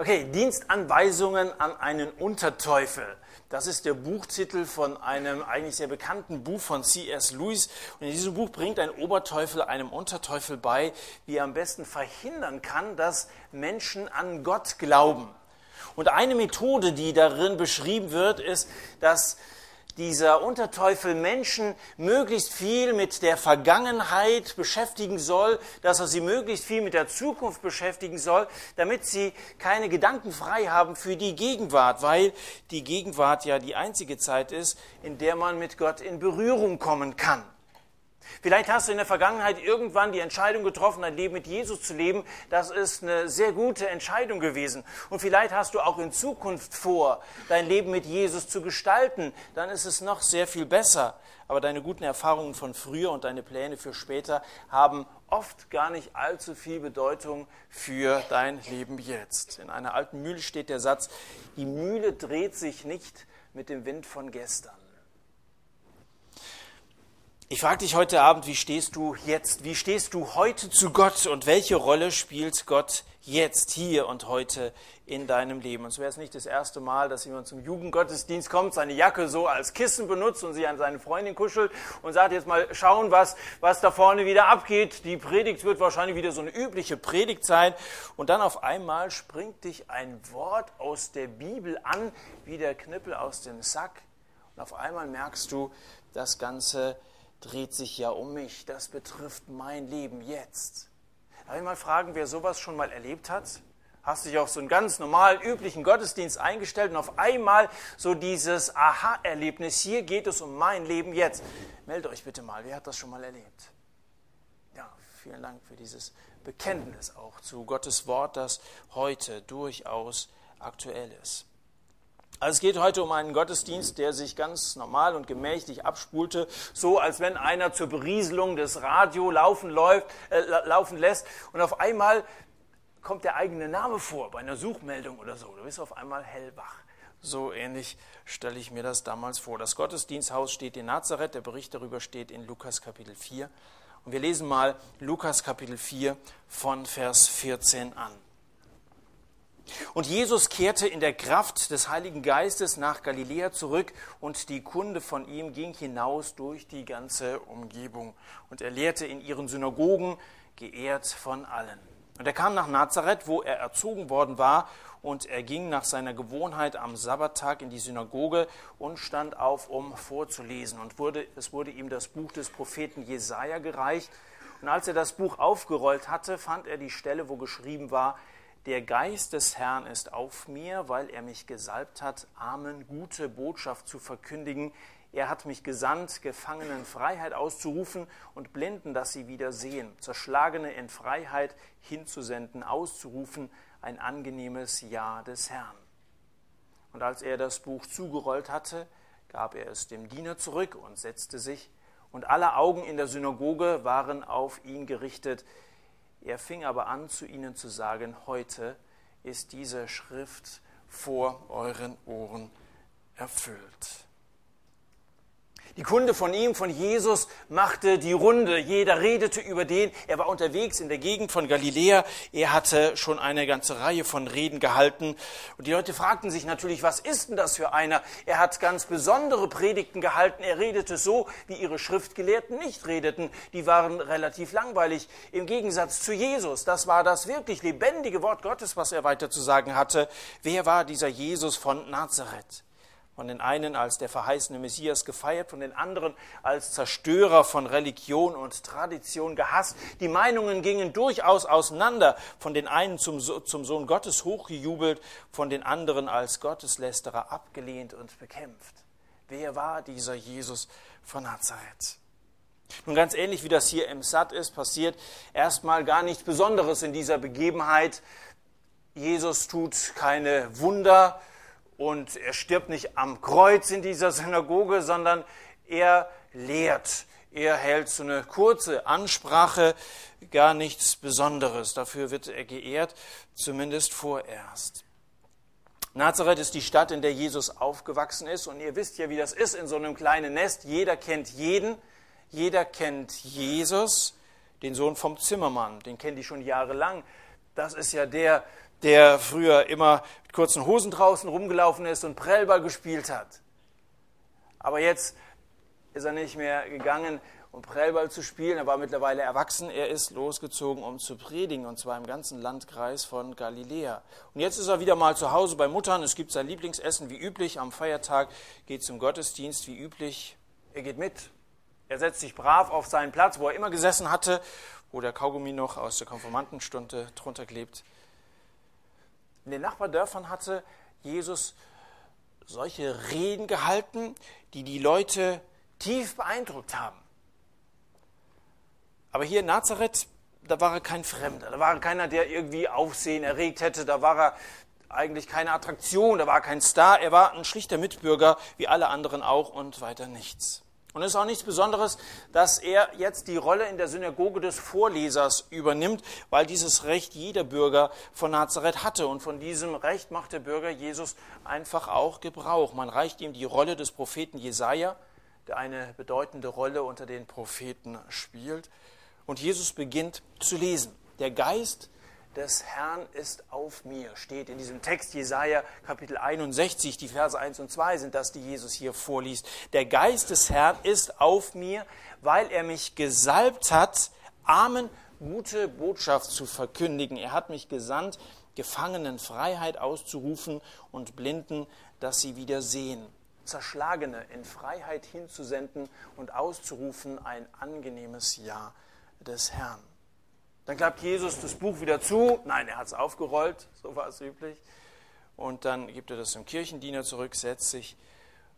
Okay, Dienstanweisungen an einen Unterteufel. Das ist der Buchtitel von einem eigentlich sehr bekannten Buch von C.S. Lewis. Und in diesem Buch bringt ein Oberteufel einem Unterteufel bei, wie er am besten verhindern kann, dass Menschen an Gott glauben. Und eine Methode, die darin beschrieben wird, ist, dass dieser Unterteufel Menschen möglichst viel mit der Vergangenheit beschäftigen soll, dass er sie möglichst viel mit der Zukunft beschäftigen soll, damit sie keine Gedanken frei haben für die Gegenwart, weil die Gegenwart ja die einzige Zeit ist, in der man mit Gott in Berührung kommen kann. Vielleicht hast du in der Vergangenheit irgendwann die Entscheidung getroffen, dein Leben mit Jesus zu leben. Das ist eine sehr gute Entscheidung gewesen. Und vielleicht hast du auch in Zukunft vor, dein Leben mit Jesus zu gestalten. Dann ist es noch sehr viel besser. Aber deine guten Erfahrungen von früher und deine Pläne für später haben oft gar nicht allzu viel Bedeutung für dein Leben jetzt. In einer alten Mühle steht der Satz, die Mühle dreht sich nicht mit dem Wind von gestern. Ich frage dich heute Abend, wie stehst du jetzt? Wie stehst du heute zu Gott und welche Rolle spielt Gott jetzt, hier und heute in deinem Leben? Und so wäre es nicht das erste Mal, dass jemand zum Jugendgottesdienst kommt, seine Jacke so als Kissen benutzt und sie an seine Freundin kuschelt und sagt jetzt mal schauen, was, was da vorne wieder abgeht. Die Predigt wird wahrscheinlich wieder so eine übliche Predigt sein. Und dann auf einmal springt dich ein Wort aus der Bibel an, wie der Knüppel aus dem Sack. Und auf einmal merkst du, das Ganze dreht sich ja um mich. Das betrifft mein Leben jetzt. Darf ich mal fragen, wer sowas schon mal erlebt hat? Hast du dich auf so einen ganz normalen, üblichen Gottesdienst eingestellt und auf einmal so dieses Aha-Erlebnis, hier geht es um mein Leben jetzt. Meldet euch bitte mal, wer hat das schon mal erlebt? Ja, vielen Dank für dieses Bekenntnis auch zu Gottes Wort, das heute durchaus aktuell ist. Also es geht heute um einen Gottesdienst, der sich ganz normal und gemächlich abspulte, so als wenn einer zur Berieselung des Radio laufen, läuft, äh, laufen lässt und auf einmal kommt der eigene Name vor bei einer Suchmeldung oder so. Du bist auf einmal hellwach. So ähnlich stelle ich mir das damals vor. Das Gottesdiensthaus steht in Nazareth, der Bericht darüber steht in Lukas Kapitel 4. Und wir lesen mal Lukas Kapitel 4 von Vers 14 an. Und Jesus kehrte in der Kraft des Heiligen Geistes nach Galiläa zurück und die Kunde von ihm ging hinaus durch die ganze Umgebung. Und er lehrte in ihren Synagogen, geehrt von allen. Und er kam nach Nazareth, wo er erzogen worden war, und er ging nach seiner Gewohnheit am Sabbattag in die Synagoge und stand auf, um vorzulesen. Und wurde, es wurde ihm das Buch des Propheten Jesaja gereicht. Und als er das Buch aufgerollt hatte, fand er die Stelle, wo geschrieben war, der Geist des Herrn ist auf mir, weil er mich gesalbt hat, Armen gute Botschaft zu verkündigen. Er hat mich gesandt, Gefangenen Freiheit auszurufen und Blinden, dass sie wieder sehen, Zerschlagene in Freiheit hinzusenden, auszurufen, ein angenehmes Ja des Herrn. Und als er das Buch zugerollt hatte, gab er es dem Diener zurück und setzte sich, und alle Augen in der Synagoge waren auf ihn gerichtet. Er fing aber an, zu ihnen zu sagen, heute ist diese Schrift vor euren Ohren erfüllt. Die Kunde von ihm, von Jesus, machte die Runde. Jeder redete über den. Er war unterwegs in der Gegend von Galiläa. Er hatte schon eine ganze Reihe von Reden gehalten. Und die Leute fragten sich natürlich, was ist denn das für einer? Er hat ganz besondere Predigten gehalten. Er redete so, wie ihre Schriftgelehrten nicht redeten. Die waren relativ langweilig. Im Gegensatz zu Jesus. Das war das wirklich lebendige Wort Gottes, was er weiter zu sagen hatte. Wer war dieser Jesus von Nazareth? Von den einen als der verheißene Messias gefeiert, von den anderen als Zerstörer von Religion und Tradition gehasst. Die Meinungen gingen durchaus auseinander, von den einen zum, zum Sohn Gottes hochgejubelt, von den anderen als Gotteslästerer abgelehnt und bekämpft. Wer war dieser Jesus von Nazareth? Nun ganz ähnlich wie das hier im Sat ist, passiert erstmal gar nichts Besonderes in dieser Begebenheit. Jesus tut keine Wunder, und er stirbt nicht am Kreuz in dieser Synagoge, sondern er lehrt. Er hält so eine kurze Ansprache, gar nichts Besonderes. Dafür wird er geehrt, zumindest vorerst. Nazareth ist die Stadt, in der Jesus aufgewachsen ist. Und ihr wisst ja, wie das ist in so einem kleinen Nest. Jeder kennt jeden. Jeder kennt Jesus, den Sohn vom Zimmermann. Den kennt die schon jahrelang. Das ist ja der, der früher immer mit kurzen Hosen draußen rumgelaufen ist und Prellball gespielt hat. Aber jetzt ist er nicht mehr gegangen, um Prellball zu spielen. Er war mittlerweile erwachsen. Er ist losgezogen, um zu predigen, und zwar im ganzen Landkreis von Galiläa. Und jetzt ist er wieder mal zu Hause bei Muttern. Es gibt sein Lieblingsessen wie üblich. Am Feiertag geht zum Gottesdienst wie üblich. Er geht mit. Er setzt sich brav auf seinen Platz, wo er immer gesessen hatte, wo der Kaugummi noch aus der Konformantenstunde drunter klebt. In den Nachbardörfern hatte Jesus solche Reden gehalten, die die Leute tief beeindruckt haben. Aber hier in Nazareth, da war er kein Fremder, da war er keiner, der irgendwie Aufsehen erregt hätte, da war er eigentlich keine Attraktion, da war kein Star, er war ein schlichter Mitbürger, wie alle anderen auch und weiter nichts. Und es ist auch nichts Besonderes, dass er jetzt die Rolle in der Synagoge des Vorlesers übernimmt, weil dieses Recht jeder Bürger von Nazareth hatte. Und von diesem Recht macht der Bürger Jesus einfach auch Gebrauch. Man reicht ihm die Rolle des Propheten Jesaja, der eine bedeutende Rolle unter den Propheten spielt. Und Jesus beginnt zu lesen. Der Geist des Herrn ist auf mir, steht in diesem Text Jesaja Kapitel 61. Die Verse 1 und 2 sind das, die Jesus hier vorliest. Der Geist des Herrn ist auf mir, weil er mich gesalbt hat, Armen gute Botschaft zu verkündigen. Er hat mich gesandt, Gefangenen Freiheit auszurufen und Blinden, dass sie wieder sehen. Zerschlagene in Freiheit hinzusenden und auszurufen ein angenehmes Ja des Herrn. Dann klappt Jesus das Buch wieder zu. Nein, er hat es aufgerollt, so war es üblich. Und dann gibt er das dem Kirchendiener zurück, setzt sich.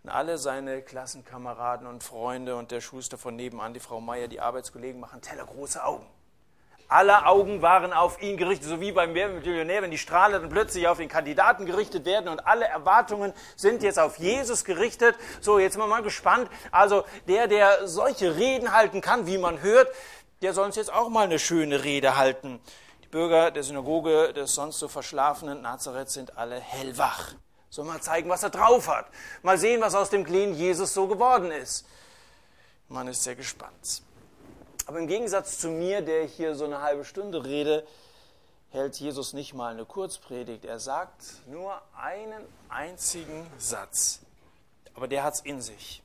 Und alle seine Klassenkameraden und Freunde und der Schuster von nebenan, die Frau Meier, die Arbeitskollegen, machen tellergroße Augen. Alle Augen waren auf ihn gerichtet, so wie beim Millionär, wenn die Strahlen dann plötzlich auf den Kandidaten gerichtet werden und alle Erwartungen sind jetzt auf Jesus gerichtet. So, jetzt sind wir mal gespannt. Also der, der solche Reden halten kann, wie man hört, der soll uns jetzt auch mal eine schöne Rede halten. Die Bürger der Synagoge des sonst so verschlafenen Nazareth sind alle hellwach. Soll mal zeigen, was er drauf hat. Mal sehen, was aus dem kleinen Jesus so geworden ist. Man ist sehr gespannt. Aber im Gegensatz zu mir, der hier so eine halbe Stunde rede, hält Jesus nicht mal eine Kurzpredigt. Er sagt nur einen einzigen Satz. Aber der hat es in sich.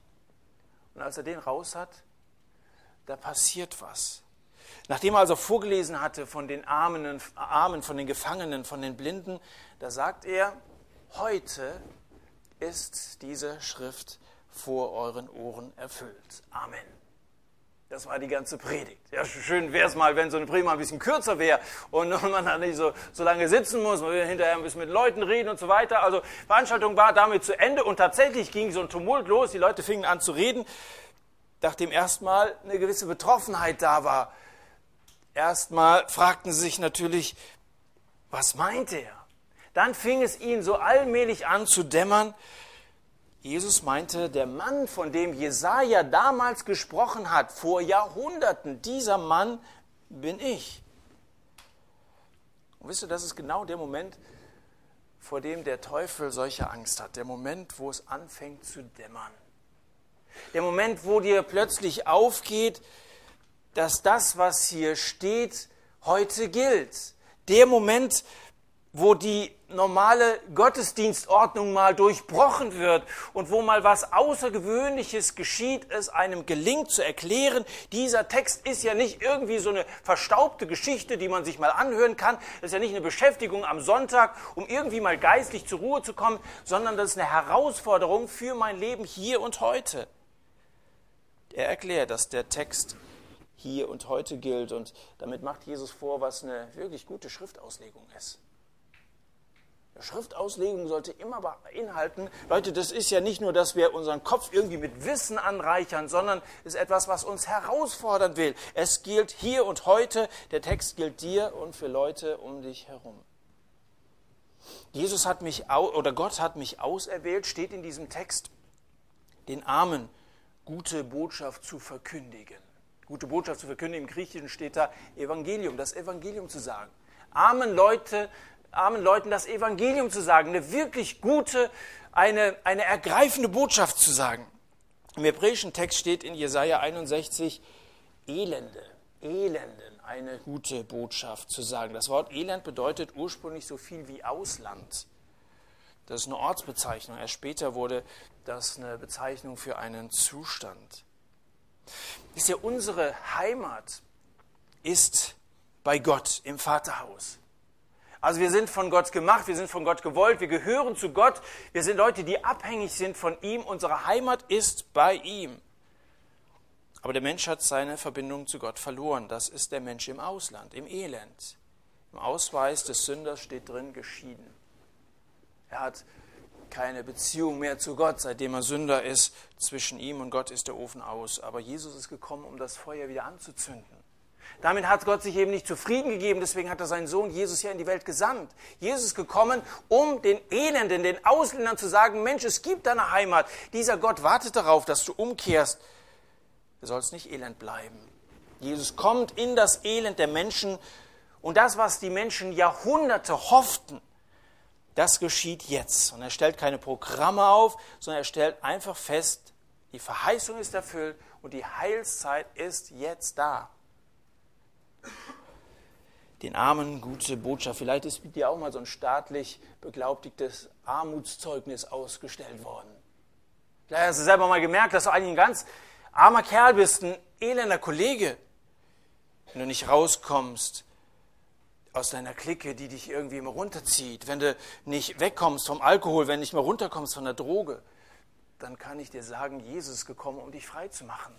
Und als er den raus hat, da passiert was. Nachdem er also vorgelesen hatte von den Armen, Armen, von den Gefangenen, von den Blinden, da sagt er, heute ist diese Schrift vor euren Ohren erfüllt. Amen. Das war die ganze Predigt. Ja, schön wäre es mal, wenn so eine Predigt mal ein bisschen kürzer wäre und man dann nicht so, so lange sitzen muss, man will hinterher ein bisschen mit Leuten reden und so weiter. Also Veranstaltung war damit zu Ende und tatsächlich ging so ein Tumult los. Die Leute fingen an zu reden, nachdem erstmal eine gewisse Betroffenheit da war. Erstmal fragten sie sich natürlich, was meint er? Dann fing es ihnen so allmählich an zu dämmern. Jesus meinte, der Mann, von dem Jesaja damals gesprochen hat, vor Jahrhunderten, dieser Mann bin ich. Und wisst ihr, das ist genau der Moment, vor dem der Teufel solche Angst hat. Der Moment, wo es anfängt zu dämmern. Der Moment, wo dir plötzlich aufgeht, dass das, was hier steht, heute gilt. Der Moment, wo die normale Gottesdienstordnung mal durchbrochen wird und wo mal was Außergewöhnliches geschieht, es einem gelingt zu erklären, dieser Text ist ja nicht irgendwie so eine verstaubte Geschichte, die man sich mal anhören kann, das ist ja nicht eine Beschäftigung am Sonntag, um irgendwie mal geistlich zur Ruhe zu kommen, sondern das ist eine Herausforderung für mein Leben hier und heute. Er erklärt, dass der Text hier und heute gilt. Und damit macht Jesus vor, was eine wirklich gute Schriftauslegung ist. Schriftauslegung sollte immer beinhalten, Leute, das ist ja nicht nur, dass wir unseren Kopf irgendwie mit Wissen anreichern, sondern ist etwas, was uns herausfordern will. Es gilt hier und heute, der Text gilt dir und für Leute um dich herum. Jesus hat mich, oder Gott hat mich auserwählt, steht in diesem Text, den Armen gute Botschaft zu verkündigen gute Botschaft zu verkündigen. Im Griechischen steht da Evangelium, das Evangelium zu sagen. Armen Leute, armen Leuten das Evangelium zu sagen, eine wirklich gute, eine, eine ergreifende Botschaft zu sagen. Im hebräischen Text steht in Jesaja 61 Elende. Elenden eine gute Botschaft zu sagen. Das Wort Elend bedeutet ursprünglich so viel wie Ausland. Das ist eine Ortsbezeichnung. Erst später wurde das eine Bezeichnung für einen Zustand. Ist ja unsere Heimat ist bei Gott im Vaterhaus. Also wir sind von Gott gemacht, wir sind von Gott gewollt, wir gehören zu Gott, wir sind Leute, die abhängig sind von ihm, unsere Heimat ist bei ihm. Aber der Mensch hat seine Verbindung zu Gott verloren. Das ist der Mensch im Ausland, im Elend. Im Ausweis des Sünders steht drin geschieden. Er hat keine Beziehung mehr zu Gott, seitdem er Sünder ist. Zwischen ihm und Gott ist der Ofen aus. Aber Jesus ist gekommen, um das Feuer wieder anzuzünden. Damit hat Gott sich eben nicht zufrieden gegeben, deswegen hat er seinen Sohn Jesus ja in die Welt gesandt. Jesus ist gekommen, um den Elenden, den Ausländern zu sagen, Mensch, es gibt eine Heimat. Dieser Gott wartet darauf, dass du umkehrst. Du sollst nicht elend bleiben. Jesus kommt in das Elend der Menschen und das, was die Menschen Jahrhunderte hofften, das geschieht jetzt. Und er stellt keine Programme auf, sondern er stellt einfach fest, die Verheißung ist erfüllt und die Heilszeit ist jetzt da den Armen gute Botschaft. Vielleicht ist mit dir auch mal so ein staatlich beglaubigtes Armutszeugnis ausgestellt worden. Vielleicht hast du selber mal gemerkt, dass du eigentlich ein ganz armer Kerl bist, ein elender Kollege, wenn du nicht rauskommst aus deiner Clique, die dich irgendwie immer runterzieht, wenn du nicht wegkommst vom Alkohol, wenn du nicht mehr runterkommst von der Droge, dann kann ich dir sagen, Jesus ist gekommen, um dich frei zu machen.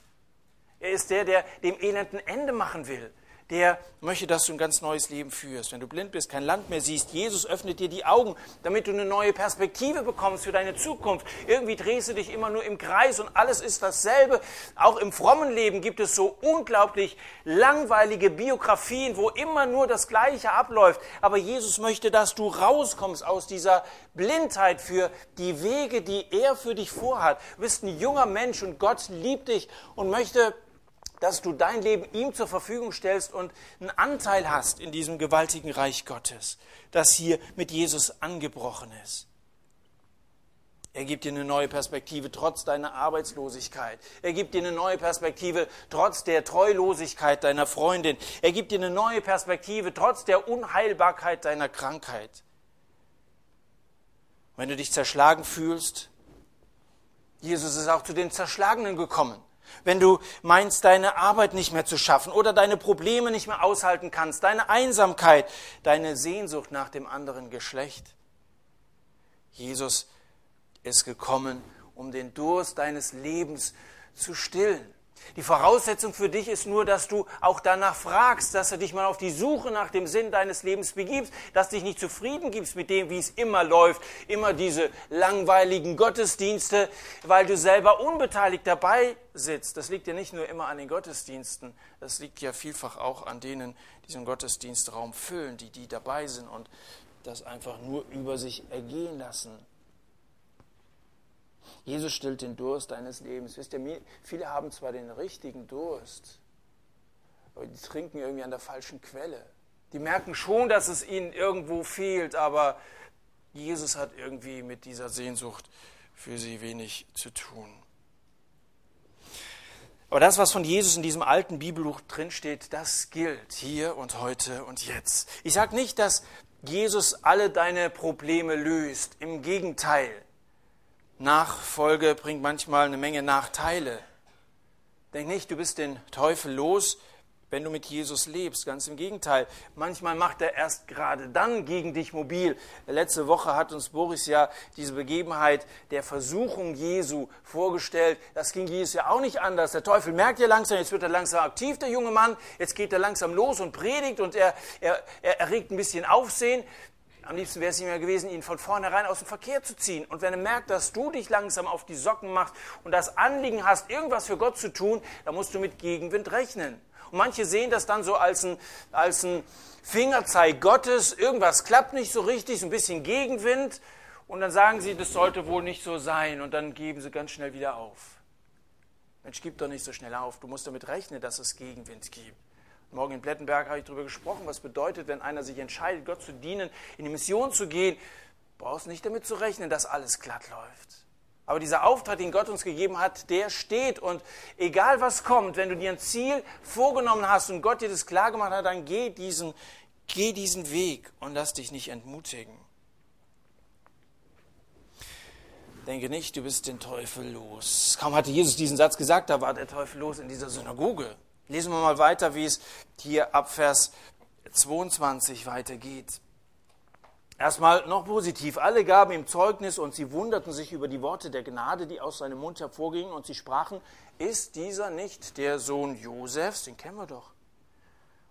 Er ist der, der dem Elenden Ende machen will der möchte, dass du ein ganz neues Leben führst. Wenn du blind bist, kein Land mehr siehst, Jesus öffnet dir die Augen, damit du eine neue Perspektive bekommst für deine Zukunft. Irgendwie drehst du dich immer nur im Kreis und alles ist dasselbe. Auch im frommen Leben gibt es so unglaublich langweilige Biografien, wo immer nur das Gleiche abläuft. Aber Jesus möchte, dass du rauskommst aus dieser Blindheit für die Wege, die er für dich vorhat. Du bist ein junger Mensch und Gott liebt dich und möchte dass du dein Leben ihm zur Verfügung stellst und einen Anteil hast in diesem gewaltigen Reich Gottes, das hier mit Jesus angebrochen ist. Er gibt dir eine neue Perspektive trotz deiner Arbeitslosigkeit. Er gibt dir eine neue Perspektive trotz der Treulosigkeit deiner Freundin. Er gibt dir eine neue Perspektive trotz der Unheilbarkeit deiner Krankheit. Wenn du dich zerschlagen fühlst, Jesus ist auch zu den Zerschlagenen gekommen. Wenn du meinst, deine Arbeit nicht mehr zu schaffen oder deine Probleme nicht mehr aushalten kannst, deine Einsamkeit, deine Sehnsucht nach dem anderen Geschlecht. Jesus ist gekommen, um den Durst deines Lebens zu stillen. Die Voraussetzung für dich ist nur, dass du auch danach fragst, dass du dich mal auf die Suche nach dem Sinn deines Lebens begibst, dass du dich nicht zufrieden gibst mit dem, wie es immer läuft, immer diese langweiligen Gottesdienste, weil du selber unbeteiligt dabei sitzt. Das liegt ja nicht nur immer an den Gottesdiensten, das liegt ja vielfach auch an denen, die diesen Gottesdienstraum füllen, die die dabei sind und das einfach nur über sich ergehen lassen. Jesus stillt den Durst deines Lebens. Wisst ihr, viele haben zwar den richtigen Durst, aber die trinken irgendwie an der falschen Quelle. Die merken schon, dass es ihnen irgendwo fehlt, aber Jesus hat irgendwie mit dieser Sehnsucht für sie wenig zu tun. Aber das, was von Jesus in diesem alten Bibelbuch drinsteht, das gilt hier und heute und jetzt. Ich sage nicht, dass Jesus alle deine Probleme löst. Im Gegenteil. Nachfolge bringt manchmal eine Menge Nachteile. Denk nicht, du bist den Teufel los, wenn du mit Jesus lebst. Ganz im Gegenteil. Manchmal macht er erst gerade dann gegen dich mobil. Letzte Woche hat uns Boris ja diese Begebenheit der Versuchung Jesu vorgestellt. Das ging Jesus ja auch nicht anders. Der Teufel merkt ja langsam, jetzt wird er langsam aktiv, der junge Mann. Jetzt geht er langsam los und predigt und er, er, er erregt ein bisschen Aufsehen. Am liebsten wäre es ihm ja gewesen, ihn von vornherein aus dem Verkehr zu ziehen. Und wenn er merkt, dass du dich langsam auf die Socken machst und das Anliegen hast, irgendwas für Gott zu tun, dann musst du mit Gegenwind rechnen. Und manche sehen das dann so als ein, als ein Fingerzeig Gottes. Irgendwas klappt nicht so richtig, so ein bisschen Gegenwind. Und dann sagen sie, das sollte wohl nicht so sein. Und dann geben sie ganz schnell wieder auf. Mensch, gib doch nicht so schnell auf. Du musst damit rechnen, dass es Gegenwind gibt. Morgen in Plettenberg habe ich darüber gesprochen, was bedeutet, wenn einer sich entscheidet, Gott zu dienen, in die Mission zu gehen. Brauchst nicht damit zu rechnen, dass alles glatt läuft. Aber dieser Auftrag, den Gott uns gegeben hat, der steht. Und egal was kommt, wenn du dir ein Ziel vorgenommen hast und Gott dir das klar gemacht hat, dann geh diesen, geh diesen Weg und lass dich nicht entmutigen. Denke nicht, du bist den Teufel los. Kaum hatte Jesus diesen Satz gesagt, da war der Teufel los in dieser Synagoge. Lesen wir mal weiter, wie es hier ab Vers 22 weitergeht. Erstmal noch positiv. Alle gaben ihm Zeugnis und sie wunderten sich über die Worte der Gnade, die aus seinem Mund hervorgingen. Und sie sprachen, ist dieser nicht der Sohn Josefs? Den kennen wir doch.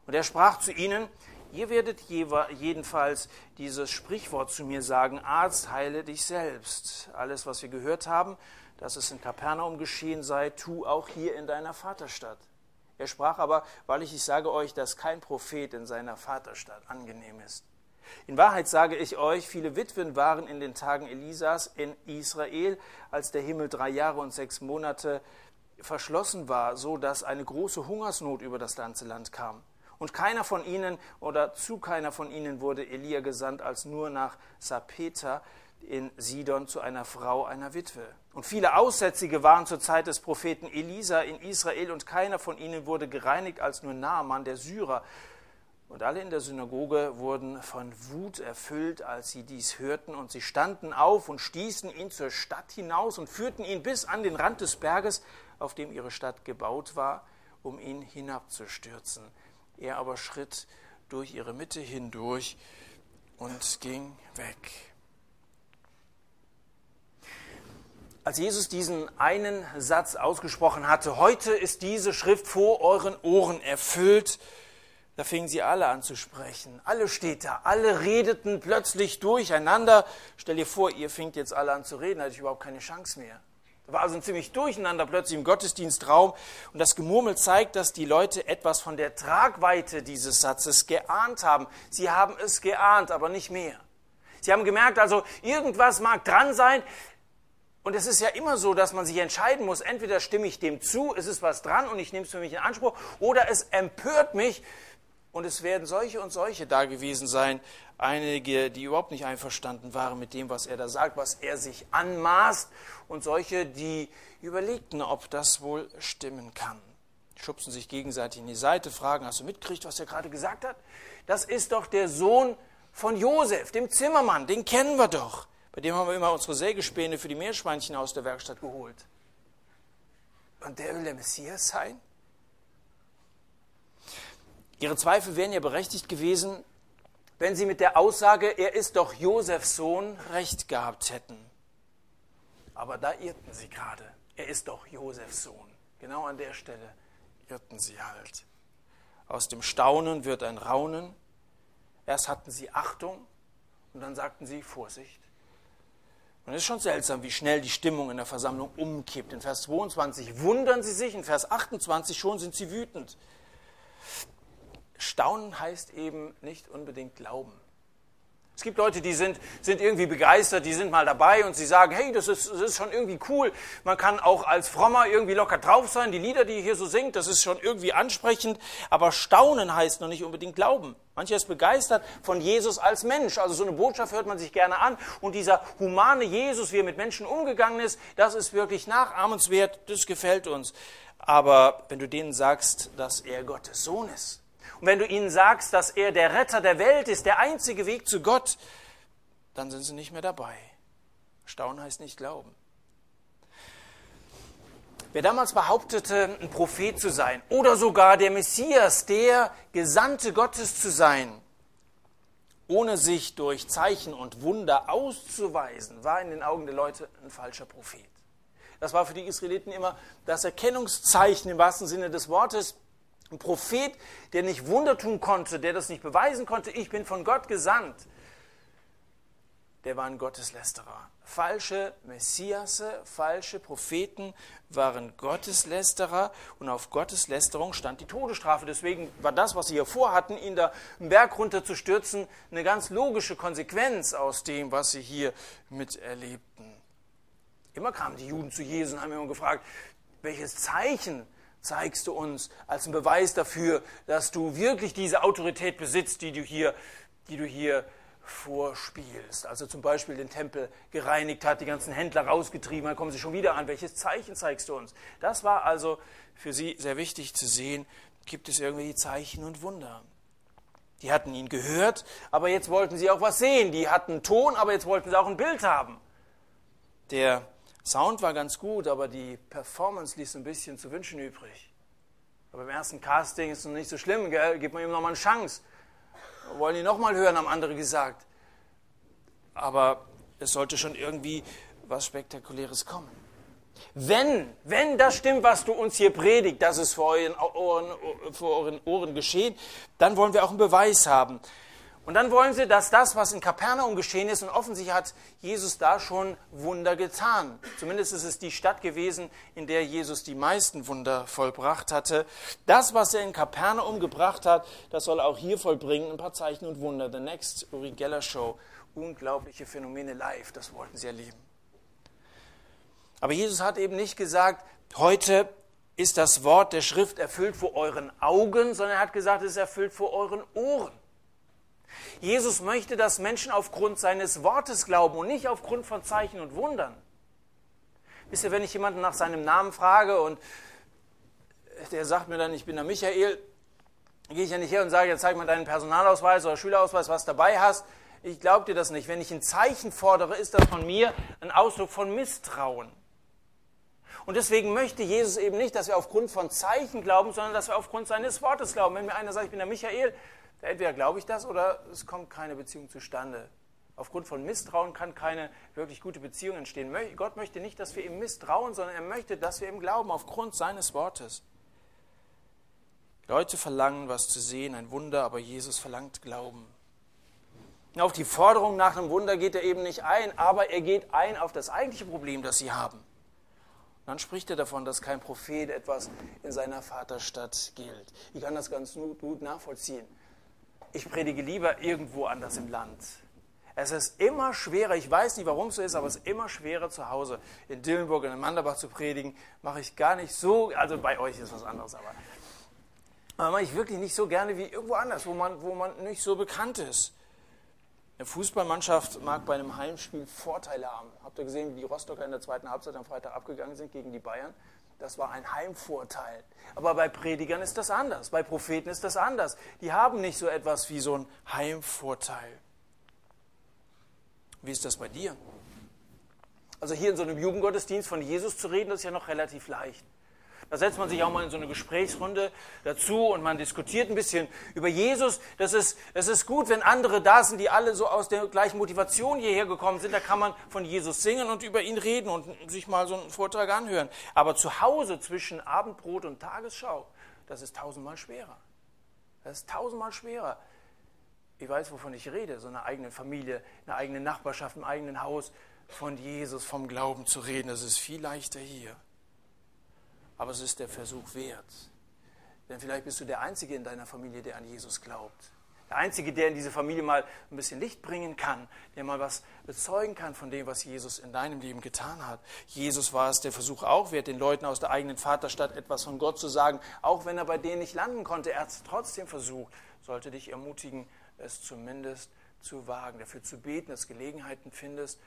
Und er sprach zu ihnen, ihr werdet jedenfalls dieses Sprichwort zu mir sagen, Arzt, heile dich selbst. Alles, was wir gehört haben, dass es in Kapernaum geschehen sei, tu auch hier in deiner Vaterstadt. Er sprach aber, weil ich, ich sage euch, dass kein Prophet in seiner Vaterstadt angenehm ist. In Wahrheit sage ich euch, viele Witwen waren in den Tagen Elisas in Israel, als der Himmel drei Jahre und sechs Monate verschlossen war, so dass eine große Hungersnot über das ganze Land kam. Und keiner von ihnen oder zu keiner von ihnen wurde Elia gesandt, als nur nach Sapeta in Sidon zu einer Frau einer Witwe. Und viele Aussätzige waren zur Zeit des Propheten Elisa in Israel und keiner von ihnen wurde gereinigt als nur Naaman, der Syrer. Und alle in der Synagoge wurden von Wut erfüllt, als sie dies hörten, und sie standen auf und stießen ihn zur Stadt hinaus und führten ihn bis an den Rand des Berges, auf dem ihre Stadt gebaut war, um ihn hinabzustürzen. Er aber schritt durch ihre Mitte hindurch und ging weg. Als Jesus diesen einen Satz ausgesprochen hatte, heute ist diese Schrift vor euren Ohren erfüllt, da fingen sie alle an zu sprechen. Alle Städter, alle redeten plötzlich durcheinander. Stell dir vor, ihr fingt jetzt alle an zu reden, da hatte ich überhaupt keine Chance mehr. Da war also ein ziemlich Durcheinander plötzlich im Gottesdienstraum. Und das Gemurmel zeigt, dass die Leute etwas von der Tragweite dieses Satzes geahnt haben. Sie haben es geahnt, aber nicht mehr. Sie haben gemerkt, also irgendwas mag dran sein. Und es ist ja immer so, dass man sich entscheiden muss, entweder stimme ich dem zu, es ist was dran und ich nehme es für mich in Anspruch, oder es empört mich und es werden solche und solche da gewesen sein, einige, die überhaupt nicht einverstanden waren mit dem, was er da sagt, was er sich anmaßt, und solche, die überlegten, ob das wohl stimmen kann. Schubsen sich gegenseitig in die Seite, fragen, hast du mitgekriegt, was er gerade gesagt hat? Das ist doch der Sohn von Josef, dem Zimmermann, den kennen wir doch. Bei dem haben wir immer unsere Sägespäne für die Meerschweinchen aus der Werkstatt geholt. Und der will der Messias sein? Ihre Zweifel wären ja berechtigt gewesen, wenn sie mit der Aussage, er ist doch Josefs Sohn, recht gehabt hätten. Aber da irrten sie gerade. Er ist doch Josefs Sohn. Genau an der Stelle irrten sie halt. Aus dem Staunen wird ein Raunen. Erst hatten sie Achtung und dann sagten sie Vorsicht. Und es ist schon seltsam, wie schnell die Stimmung in der Versammlung umkippt. In Vers 22 wundern sie sich, in Vers 28 schon sind sie wütend. Staunen heißt eben nicht unbedingt glauben. Es gibt Leute, die sind, sind irgendwie begeistert, die sind mal dabei und sie sagen, hey, das ist, das ist schon irgendwie cool. Man kann auch als Frommer irgendwie locker drauf sein. Die Lieder, die ihr hier so singt, das ist schon irgendwie ansprechend. Aber Staunen heißt noch nicht unbedingt Glauben. Mancher ist begeistert von Jesus als Mensch. Also so eine Botschaft hört man sich gerne an. Und dieser humane Jesus, wie er mit Menschen umgegangen ist, das ist wirklich nachahmenswert. Das gefällt uns. Aber wenn du denen sagst, dass er Gottes Sohn ist, und wenn du ihnen sagst, dass er der Retter der Welt ist, der einzige Weg zu Gott, dann sind sie nicht mehr dabei. Staunen heißt nicht glauben. Wer damals behauptete, ein Prophet zu sein oder sogar der Messias, der Gesandte Gottes zu sein, ohne sich durch Zeichen und Wunder auszuweisen, war in den Augen der Leute ein falscher Prophet. Das war für die Israeliten immer das Erkennungszeichen im wahrsten Sinne des Wortes. Ein Prophet, der nicht Wunder tun konnte, der das nicht beweisen konnte, ich bin von Gott gesandt, der war ein Gotteslästerer. Falsche Messiasse, falsche Propheten waren Gotteslästerer und auf Gotteslästerung stand die Todesstrafe. Deswegen war das, was sie hier vorhatten, ihn da einen Berg runterzustürzen, eine ganz logische Konsequenz aus dem, was sie hier miterlebten. Immer kamen die Juden zu Jesus und haben immer gefragt, welches Zeichen zeigst du uns als einen Beweis dafür, dass du wirklich diese Autorität besitzt, die du hier, die du hier vorspielst. Also zum Beispiel den Tempel gereinigt hat, die ganzen Händler rausgetrieben, dann kommen sie schon wieder an. Welches Zeichen zeigst du uns? Das war also für sie sehr wichtig zu sehen, gibt es irgendwie Zeichen und Wunder. Die hatten ihn gehört, aber jetzt wollten sie auch was sehen. Die hatten Ton, aber jetzt wollten sie auch ein Bild haben. Der Sound war ganz gut, aber die Performance ließ ein bisschen zu wünschen übrig. Aber beim ersten Casting ist es noch nicht so schlimm, gell? Gib mir ihm nochmal eine Chance. Wollen die nochmal hören, haben andere gesagt. Aber es sollte schon irgendwie was Spektakuläres kommen. Wenn, wenn das stimmt, was du uns hier predigt, dass es vor euren Ohren, vor euren Ohren geschehen, dann wollen wir auch einen Beweis haben. Und dann wollen sie, dass das, was in Kapernaum geschehen ist, und offensichtlich hat Jesus da schon Wunder getan. Zumindest ist es die Stadt gewesen, in der Jesus die meisten Wunder vollbracht hatte. Das, was er in Kapernaum gebracht hat, das soll auch hier vollbringen. Ein paar Zeichen und Wunder. The Next Uri Geller Show. Unglaubliche Phänomene live. Das wollten sie erleben. Aber Jesus hat eben nicht gesagt, heute ist das Wort der Schrift erfüllt vor euren Augen, sondern er hat gesagt, es ist erfüllt vor euren Ohren. Jesus möchte, dass Menschen aufgrund seines Wortes glauben und nicht aufgrund von Zeichen und Wundern. Wisst ihr, wenn ich jemanden nach seinem Namen frage und der sagt mir dann, ich bin der Michael, gehe ich ja nicht her und sage, jetzt zeig mal deinen Personalausweis oder Schülerausweis, was dabei hast. Ich glaube dir das nicht. Wenn ich ein Zeichen fordere, ist das von mir ein Ausdruck von Misstrauen. Und deswegen möchte Jesus eben nicht, dass wir aufgrund von Zeichen glauben, sondern dass wir aufgrund seines Wortes glauben. Wenn mir einer sagt, ich bin der Michael, Entweder glaube ich das oder es kommt keine Beziehung zustande. Aufgrund von Misstrauen kann keine wirklich gute Beziehung entstehen. Gott möchte nicht, dass wir ihm misstrauen, sondern er möchte, dass wir ihm glauben, aufgrund seines Wortes. Leute verlangen, was zu sehen, ein Wunder, aber Jesus verlangt Glauben. Auf die Forderung nach einem Wunder geht er eben nicht ein, aber er geht ein auf das eigentliche Problem, das sie haben. Und dann spricht er davon, dass kein Prophet etwas in seiner Vaterstadt gilt. Ich kann das ganz gut nachvollziehen ich predige lieber irgendwo anders im Land. Es ist immer schwerer, ich weiß nicht, warum es so ist, aber es ist immer schwerer zu Hause in Dillenburg und in Manderbach zu predigen. Mache ich gar nicht so, also bei euch ist was anderes, aber, aber mache ich wirklich nicht so gerne wie irgendwo anders, wo man, wo man nicht so bekannt ist. Eine Fußballmannschaft mag bei einem Heimspiel Vorteile haben. Habt ihr gesehen, wie die Rostocker in der zweiten Halbzeit am Freitag abgegangen sind gegen die Bayern? Das war ein Heimvorteil. Aber bei Predigern ist das anders, bei Propheten ist das anders. Die haben nicht so etwas wie so ein Heimvorteil. Wie ist das bei dir? Also hier in so einem Jugendgottesdienst von Jesus zu reden, das ist ja noch relativ leicht. Da setzt man sich auch mal in so eine Gesprächsrunde dazu und man diskutiert ein bisschen über Jesus. Das ist, es ist gut, wenn andere da sind, die alle so aus der gleichen Motivation hierher gekommen sind. Da kann man von Jesus singen und über ihn reden und sich mal so einen Vortrag anhören. Aber zu Hause zwischen Abendbrot und Tagesschau, das ist tausendmal schwerer. Das ist tausendmal schwerer. Ich weiß, wovon ich rede, so eine eigene Familie, eine eigene Nachbarschaft, im eigenen Haus von Jesus, vom Glauben zu reden. Das ist viel leichter hier aber es ist der Versuch wert. Denn vielleicht bist du der Einzige in deiner Familie, der an Jesus glaubt. Der Einzige, der in diese Familie mal ein bisschen Licht bringen kann, der mal was bezeugen kann von dem, was Jesus in deinem Leben getan hat. Jesus war es der Versuch auch wert, den Leuten aus der eigenen Vaterstadt etwas von Gott zu sagen, auch wenn er bei denen nicht landen konnte. Er hat es trotzdem versucht. Sollte dich ermutigen, es zumindest zu wagen, dafür zu beten, dass Gelegenheiten findest,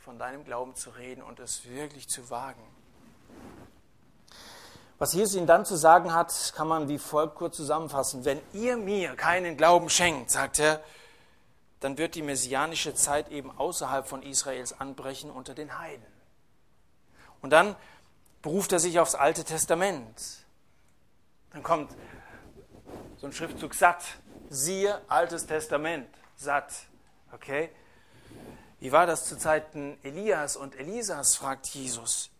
von deinem Glauben zu reden und es wirklich zu wagen. Was Jesus ihnen dann zu sagen hat, kann man wie folgt kurz zusammenfassen. Wenn ihr mir keinen Glauben schenkt, sagt er, dann wird die messianische Zeit eben außerhalb von Israels anbrechen unter den Heiden. Und dann beruft er sich aufs Alte Testament. Dann kommt so ein Schriftzug satt. Siehe Altes Testament, satt. Okay? Wie war das zu Zeiten Elias und Elisas, fragt Jesus.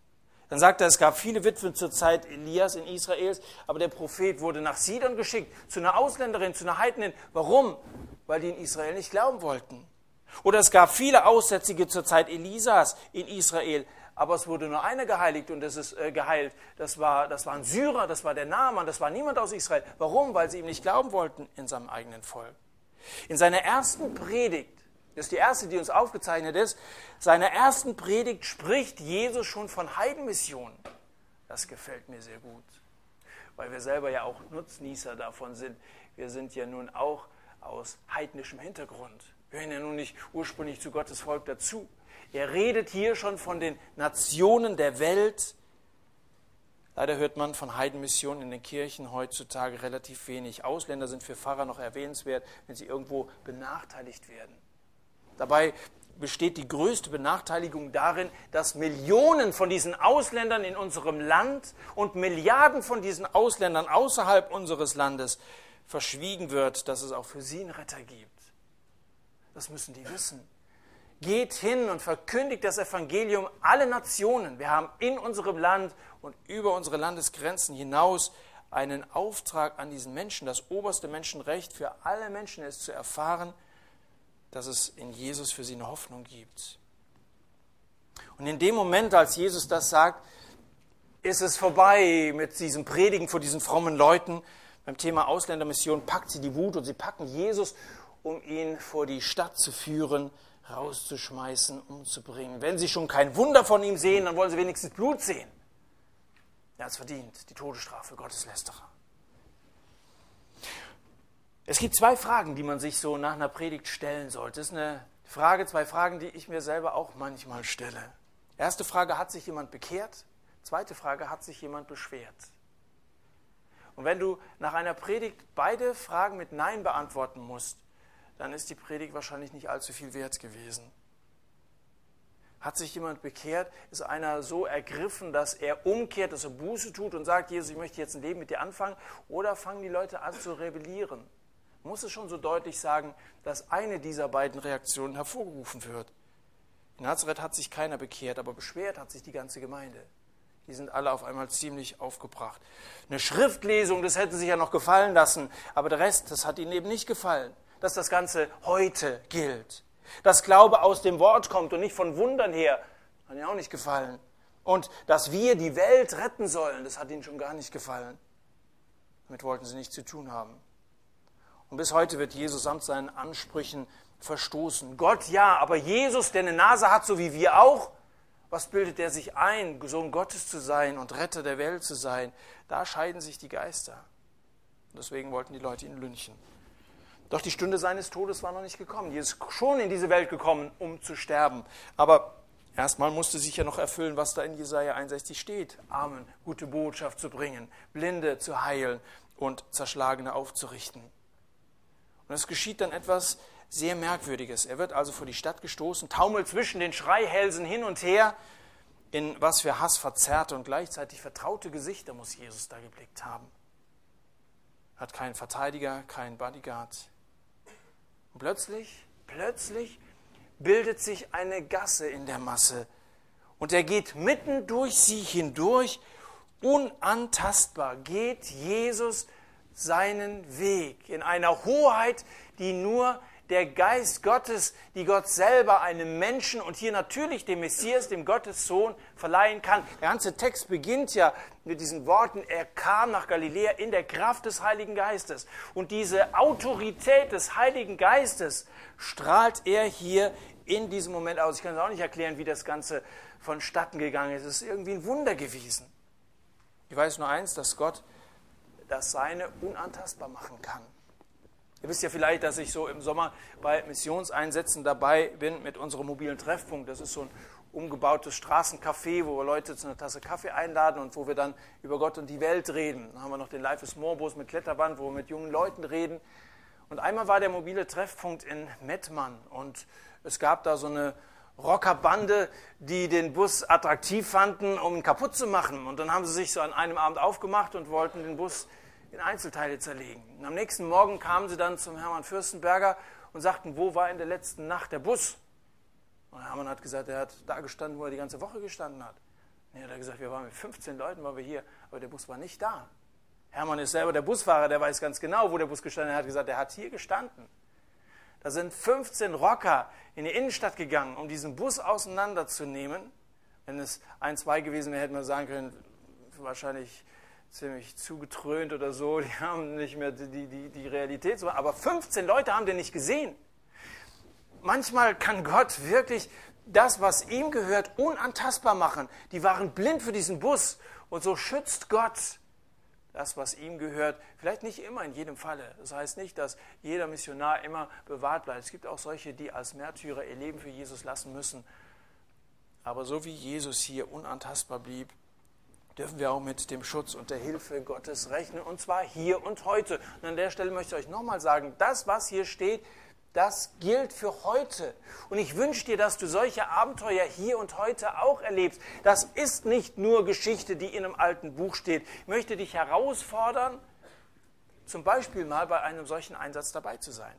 Dann sagt er, es gab viele Witwen zur Zeit Elias in Israels, aber der Prophet wurde nach Sidon geschickt, zu einer Ausländerin, zu einer Heidnin. Warum? Weil die in Israel nicht glauben wollten. Oder es gab viele Aussätzige zur Zeit Elisas in Israel, aber es wurde nur einer geheiligt und das ist äh, geheilt. Das war, das war ein Syrer, das war der Naaman, das war niemand aus Israel. Warum? Weil sie ihm nicht glauben wollten in seinem eigenen Volk. In seiner ersten Predigt das ist die erste, die uns aufgezeichnet ist. Seiner ersten Predigt spricht Jesus schon von Heidenmission. Das gefällt mir sehr gut, weil wir selber ja auch Nutznießer davon sind. Wir sind ja nun auch aus heidnischem Hintergrund. gehören ja nun nicht ursprünglich zu Gottes Volk dazu. Er redet hier schon von den Nationen der Welt. Leider hört man von Heidenmissionen in den Kirchen heutzutage relativ wenig. Ausländer sind für Pfarrer noch erwähnenswert, wenn sie irgendwo benachteiligt werden. Dabei besteht die größte Benachteiligung darin, dass Millionen von diesen Ausländern in unserem Land und Milliarden von diesen Ausländern außerhalb unseres Landes verschwiegen wird, dass es auch für sie einen Retter gibt. Das müssen die wissen. Geht hin und verkündigt das Evangelium alle Nationen. Wir haben in unserem Land und über unsere Landesgrenzen hinaus einen Auftrag an diesen Menschen. Das oberste Menschenrecht für alle Menschen ist zu erfahren, dass es in Jesus für sie eine Hoffnung gibt. Und in dem Moment, als Jesus das sagt, ist es vorbei mit diesem Predigen vor diesen frommen Leuten. Beim Thema Ausländermission packt sie die Wut und sie packen Jesus, um ihn vor die Stadt zu führen, rauszuschmeißen, umzubringen. Wenn sie schon kein Wunder von ihm sehen, dann wollen sie wenigstens Blut sehen. Er hat es verdient, die Todesstrafe, Gotteslästerer. Es gibt zwei Fragen, die man sich so nach einer Predigt stellen sollte. Das ist eine Frage, zwei Fragen, die ich mir selber auch manchmal stelle. Erste Frage, hat sich jemand bekehrt? Zweite Frage, hat sich jemand beschwert? Und wenn du nach einer Predigt beide Fragen mit Nein beantworten musst, dann ist die Predigt wahrscheinlich nicht allzu viel wert gewesen. Hat sich jemand bekehrt? Ist einer so ergriffen, dass er umkehrt, dass er Buße tut und sagt, Jesus, ich möchte jetzt ein Leben mit dir anfangen? Oder fangen die Leute an zu rebellieren? Muss es schon so deutlich sagen, dass eine dieser beiden Reaktionen hervorgerufen wird. In Nazareth hat sich keiner bekehrt, aber beschwert hat sich die ganze Gemeinde. Die sind alle auf einmal ziemlich aufgebracht. Eine Schriftlesung, das hätte sich ja noch gefallen lassen, aber der Rest, das hat ihnen eben nicht gefallen, dass das Ganze heute gilt. Dass Glaube aus dem Wort kommt und nicht von Wundern her, hat ihnen auch nicht gefallen. Und dass wir die Welt retten sollen, das hat ihnen schon gar nicht gefallen. Damit wollten sie nichts zu tun haben. Und bis heute wird Jesus samt seinen Ansprüchen verstoßen. Gott ja, aber Jesus, der eine Nase hat, so wie wir auch, was bildet er sich ein, Sohn Gottes zu sein und Retter der Welt zu sein? Da scheiden sich die Geister. Und deswegen wollten die Leute ihn lynchen. Doch die Stunde seines Todes war noch nicht gekommen. Jesus ist schon in diese Welt gekommen, um zu sterben. Aber erstmal musste sich ja noch erfüllen, was da in Jesaja 61 steht: Armen gute Botschaft zu bringen, Blinde zu heilen und Zerschlagene aufzurichten. Und es geschieht dann etwas sehr Merkwürdiges. Er wird also vor die Stadt gestoßen, taumelt zwischen den Schreihälsen hin und her. In was für Hass verzerrte und gleichzeitig vertraute Gesichter muss Jesus da geblickt haben. Hat keinen Verteidiger, keinen Bodyguard. Und plötzlich, plötzlich bildet sich eine Gasse in der Masse. Und er geht mitten durch sie hindurch, unantastbar geht Jesus seinen Weg in einer Hoheit, die nur der Geist Gottes, die Gott selber einem Menschen und hier natürlich dem Messias, dem Gottes Sohn, verleihen kann. Der ganze Text beginnt ja mit diesen Worten, er kam nach Galiläa in der Kraft des Heiligen Geistes. Und diese Autorität des Heiligen Geistes strahlt er hier in diesem Moment aus. Ich kann es auch nicht erklären, wie das Ganze vonstatten gegangen ist. Es ist irgendwie ein Wunder gewesen. Ich weiß nur eins, dass Gott das Seine unantastbar machen kann. Ihr wisst ja vielleicht, dass ich so im Sommer bei Missionseinsätzen dabei bin mit unserem mobilen Treffpunkt. Das ist so ein umgebautes Straßencafé, wo wir Leute zu einer Tasse Kaffee einladen und wo wir dann über Gott und die Welt reden. Dann haben wir noch den Life is More Bus mit Kletterband, wo wir mit jungen Leuten reden. Und einmal war der mobile Treffpunkt in Mettmann und es gab da so eine Rockerbande, die den Bus attraktiv fanden, um ihn kaputt zu machen. Und dann haben sie sich so an einem Abend aufgemacht und wollten den Bus in Einzelteile zerlegen. Und am nächsten Morgen kamen sie dann zum Hermann Fürstenberger und sagten, wo war in der letzten Nacht der Bus? Und Hermann hat gesagt, er hat da gestanden, wo er die ganze Woche gestanden hat. Und er hat gesagt, wir waren mit 15 Leuten, waren wir hier, aber der Bus war nicht da. Hermann ist selber der Busfahrer, der weiß ganz genau, wo der Bus gestanden hat. Er hat gesagt, er hat hier gestanden. Da sind 15 Rocker in die Innenstadt gegangen, um diesen Bus auseinanderzunehmen. Wenn es ein, zwei gewesen wäre, hätten wir sagen können, wahrscheinlich ziemlich zugetrönt oder so, die haben nicht mehr die, die, die Realität. Aber 15 Leute haben den nicht gesehen. Manchmal kann Gott wirklich das, was ihm gehört, unantastbar machen. Die waren blind für diesen Bus. Und so schützt Gott das, was ihm gehört. Vielleicht nicht immer in jedem Falle. Das heißt nicht, dass jeder Missionar immer bewahrt bleibt. Es gibt auch solche, die als Märtyrer ihr Leben für Jesus lassen müssen. Aber so wie Jesus hier unantastbar blieb, dürfen wir auch mit dem Schutz und der Hilfe Gottes rechnen. Und zwar hier und heute. Und an der Stelle möchte ich euch nochmal sagen, das, was hier steht, das gilt für heute. Und ich wünsche dir, dass du solche Abenteuer hier und heute auch erlebst. Das ist nicht nur Geschichte, die in einem alten Buch steht. Ich möchte dich herausfordern, zum Beispiel mal bei einem solchen Einsatz dabei zu sein.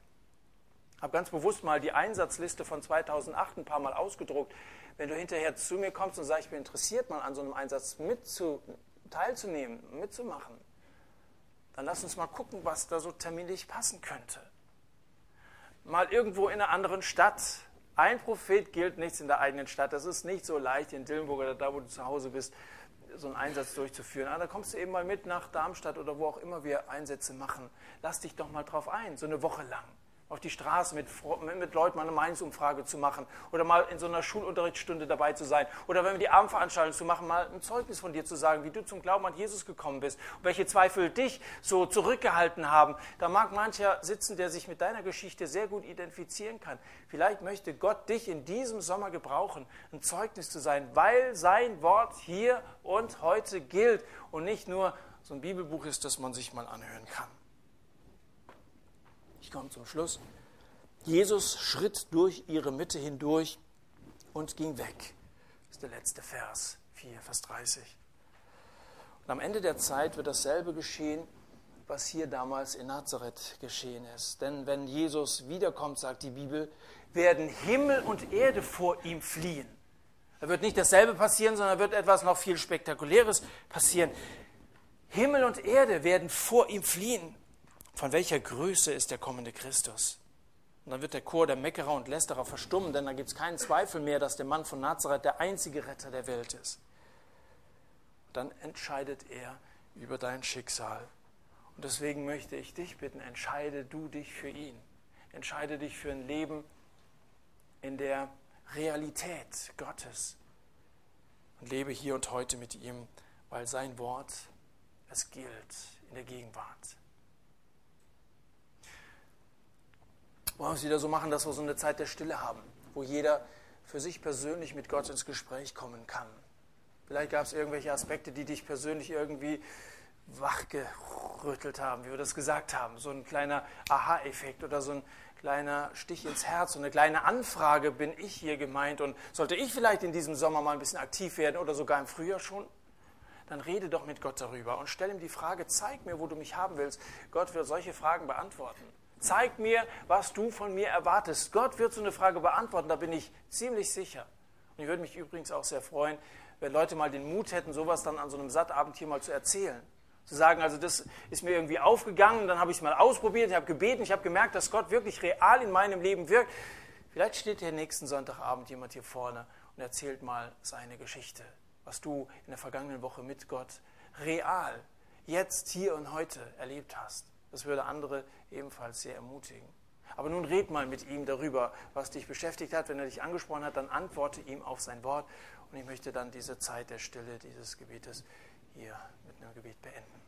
Ich habe ganz bewusst mal die Einsatzliste von 2008 ein paar Mal ausgedruckt. Wenn du hinterher zu mir kommst und sagst, ich bin interessiert, mal an so einem Einsatz mitzu, teilzunehmen, mitzumachen, dann lass uns mal gucken, was da so terminlich passen könnte mal irgendwo in einer anderen Stadt. Ein Prophet gilt nichts in der eigenen Stadt. Das ist nicht so leicht in Dillenburg oder da, wo du zu Hause bist, so einen Einsatz durchzuführen. Aber da kommst du eben mal mit nach Darmstadt oder wo auch immer wir Einsätze machen. Lass dich doch mal drauf ein, so eine Woche lang auf die Straße mit, mit Leuten mal eine Meinungsumfrage zu machen oder mal in so einer Schulunterrichtsstunde dabei zu sein oder wenn wir die Abendveranstaltung zu machen, mal ein Zeugnis von dir zu sagen, wie du zum Glauben an Jesus gekommen bist und welche Zweifel dich so zurückgehalten haben. Da mag mancher sitzen, der sich mit deiner Geschichte sehr gut identifizieren kann. Vielleicht möchte Gott dich in diesem Sommer gebrauchen, ein Zeugnis zu sein, weil sein Wort hier und heute gilt und nicht nur so ein Bibelbuch ist, das man sich mal anhören kann. Komme zum Schluss. Jesus schritt durch ihre Mitte hindurch und ging weg. Das ist der letzte Vers, 4, Vers 30. Und am Ende der Zeit wird dasselbe geschehen, was hier damals in Nazareth geschehen ist. Denn wenn Jesus wiederkommt, sagt die Bibel, werden Himmel und Erde vor ihm fliehen. Da wird nicht dasselbe passieren, sondern wird etwas noch viel Spektakuläres passieren. Himmel und Erde werden vor ihm fliehen. Von welcher Größe ist der kommende Christus? Und dann wird der Chor der Meckerer und Lästerer verstummen, denn dann gibt es keinen Zweifel mehr, dass der Mann von Nazareth der einzige Retter der Welt ist. Dann entscheidet er über dein Schicksal. Und deswegen möchte ich dich bitten, entscheide du dich für ihn. Entscheide dich für ein Leben in der Realität Gottes. Und lebe hier und heute mit ihm, weil sein Wort, es gilt in der Gegenwart. Wollen wir es wieder so machen, dass wir so eine Zeit der Stille haben, wo jeder für sich persönlich mit Gott ins Gespräch kommen kann. Vielleicht gab es irgendwelche Aspekte, die dich persönlich irgendwie wachgerüttelt haben, wie wir das gesagt haben. So ein kleiner Aha-Effekt oder so ein kleiner Stich ins Herz, so eine kleine Anfrage, bin ich hier gemeint und sollte ich vielleicht in diesem Sommer mal ein bisschen aktiv werden oder sogar im Frühjahr schon? Dann rede doch mit Gott darüber und stell ihm die Frage, zeig mir, wo du mich haben willst. Gott wird solche Fragen beantworten. Zeig mir, was du von mir erwartest. Gott wird so eine Frage beantworten, da bin ich ziemlich sicher. Und ich würde mich übrigens auch sehr freuen, wenn Leute mal den Mut hätten, sowas dann an so einem Sattabend hier mal zu erzählen. Zu sagen, also das ist mir irgendwie aufgegangen, dann habe ich es mal ausprobiert, ich habe gebeten, ich habe gemerkt, dass Gott wirklich real in meinem Leben wirkt. Vielleicht steht hier nächsten Sonntagabend jemand hier vorne und erzählt mal seine Geschichte, was du in der vergangenen Woche mit Gott real, jetzt, hier und heute erlebt hast. Das würde andere ebenfalls sehr ermutigen. Aber nun red mal mit ihm darüber, was dich beschäftigt hat. Wenn er dich angesprochen hat, dann antworte ihm auf sein Wort. Und ich möchte dann diese Zeit der Stille, dieses Gebetes hier mit einem Gebet beenden.